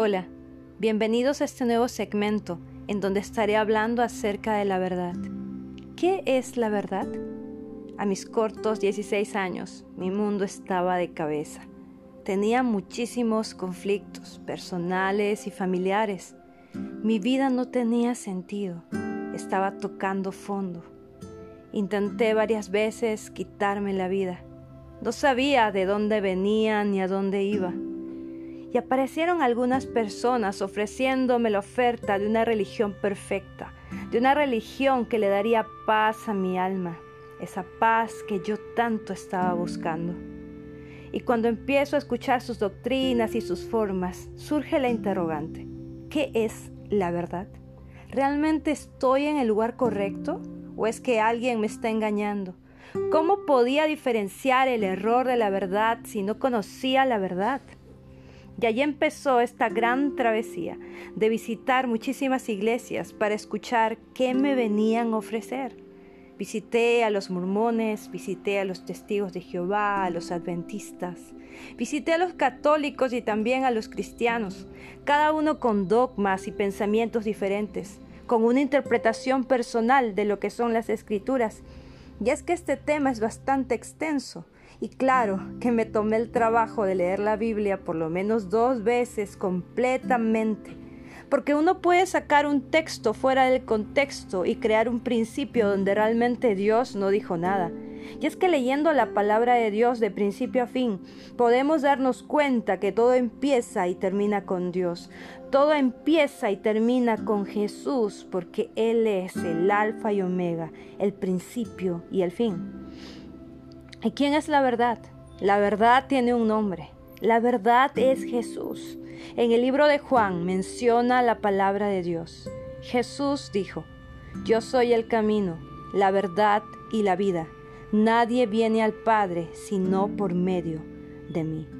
Hola, bienvenidos a este nuevo segmento en donde estaré hablando acerca de la verdad. ¿Qué es la verdad? A mis cortos 16 años, mi mundo estaba de cabeza. Tenía muchísimos conflictos personales y familiares. Mi vida no tenía sentido. Estaba tocando fondo. Intenté varias veces quitarme la vida. No sabía de dónde venía ni a dónde iba y aparecieron algunas personas ofreciéndome la oferta de una religión perfecta, de una religión que le daría paz a mi alma, esa paz que yo tanto estaba buscando. Y cuando empiezo a escuchar sus doctrinas y sus formas, surge la interrogante, ¿qué es la verdad? ¿Realmente estoy en el lugar correcto o es que alguien me está engañando? ¿Cómo podía diferenciar el error de la verdad si no conocía la verdad? Y allí empezó esta gran travesía de visitar muchísimas iglesias para escuchar qué me venían a ofrecer. Visité a los mormones, visité a los testigos de Jehová, a los adventistas, visité a los católicos y también a los cristianos, cada uno con dogmas y pensamientos diferentes, con una interpretación personal de lo que son las escrituras. Y es que este tema es bastante extenso y claro que me tomé el trabajo de leer la Biblia por lo menos dos veces completamente. Porque uno puede sacar un texto fuera del contexto y crear un principio donde realmente Dios no dijo nada. Y es que leyendo la palabra de Dios de principio a fin, podemos darnos cuenta que todo empieza y termina con Dios. Todo empieza y termina con Jesús, porque Él es el alfa y omega, el principio y el fin. ¿Y quién es la verdad? La verdad tiene un nombre. La verdad es Jesús. En el libro de Juan menciona la palabra de Dios. Jesús dijo, Yo soy el camino, la verdad y la vida. Nadie viene al Padre sino por medio de mí.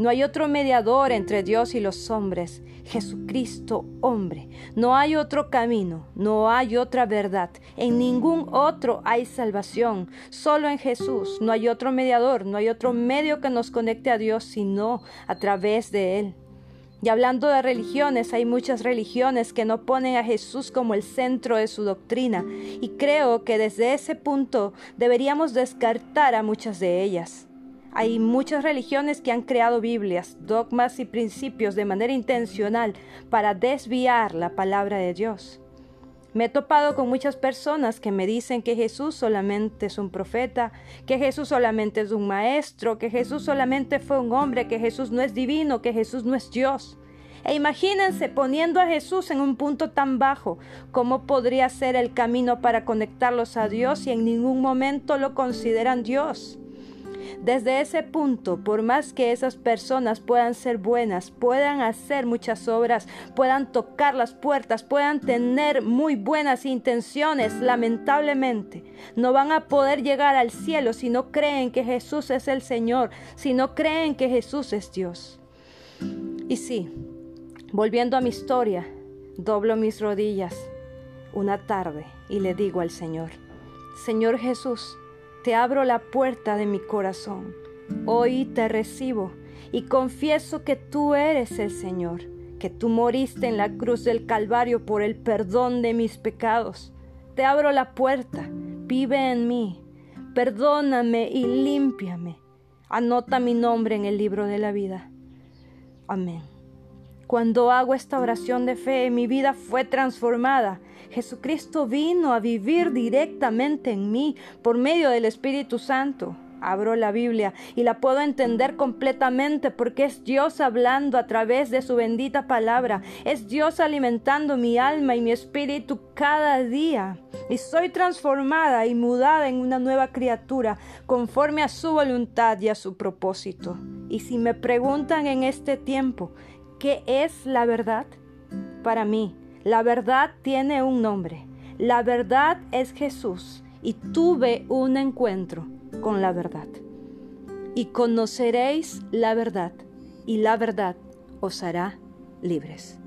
No hay otro mediador entre Dios y los hombres, Jesucristo hombre. No hay otro camino, no hay otra verdad. En ningún otro hay salvación, solo en Jesús. No hay otro mediador, no hay otro medio que nos conecte a Dios sino a través de Él. Y hablando de religiones, hay muchas religiones que no ponen a Jesús como el centro de su doctrina, y creo que desde ese punto deberíamos descartar a muchas de ellas. Hay muchas religiones que han creado Biblias, dogmas y principios de manera intencional para desviar la palabra de Dios. Me he topado con muchas personas que me dicen que Jesús solamente es un profeta, que Jesús solamente es un maestro, que Jesús solamente fue un hombre, que Jesús no es divino, que Jesús no es Dios. E imagínense poniendo a Jesús en un punto tan bajo, ¿cómo podría ser el camino para conectarlos a Dios si en ningún momento lo consideran Dios? Desde ese punto, por más que esas personas puedan ser buenas, puedan hacer muchas obras, puedan tocar las puertas, puedan tener muy buenas intenciones, lamentablemente, no van a poder llegar al cielo si no creen que Jesús es el Señor, si no creen que Jesús es Dios. Y sí, volviendo a mi historia, doblo mis rodillas una tarde y le digo al Señor, Señor Jesús, te abro la puerta de mi corazón. Hoy te recibo y confieso que tú eres el Señor, que tú moriste en la cruz del Calvario por el perdón de mis pecados. Te abro la puerta, vive en mí, perdóname y límpiame. Anota mi nombre en el libro de la vida. Amén. Cuando hago esta oración de fe, mi vida fue transformada. Jesucristo vino a vivir directamente en mí por medio del Espíritu Santo. Abro la Biblia y la puedo entender completamente porque es Dios hablando a través de su bendita palabra. Es Dios alimentando mi alma y mi espíritu cada día. Y soy transformada y mudada en una nueva criatura conforme a su voluntad y a su propósito. Y si me preguntan en este tiempo, ¿Qué es la verdad? Para mí, la verdad tiene un nombre. La verdad es Jesús y tuve un encuentro con la verdad. Y conoceréis la verdad y la verdad os hará libres.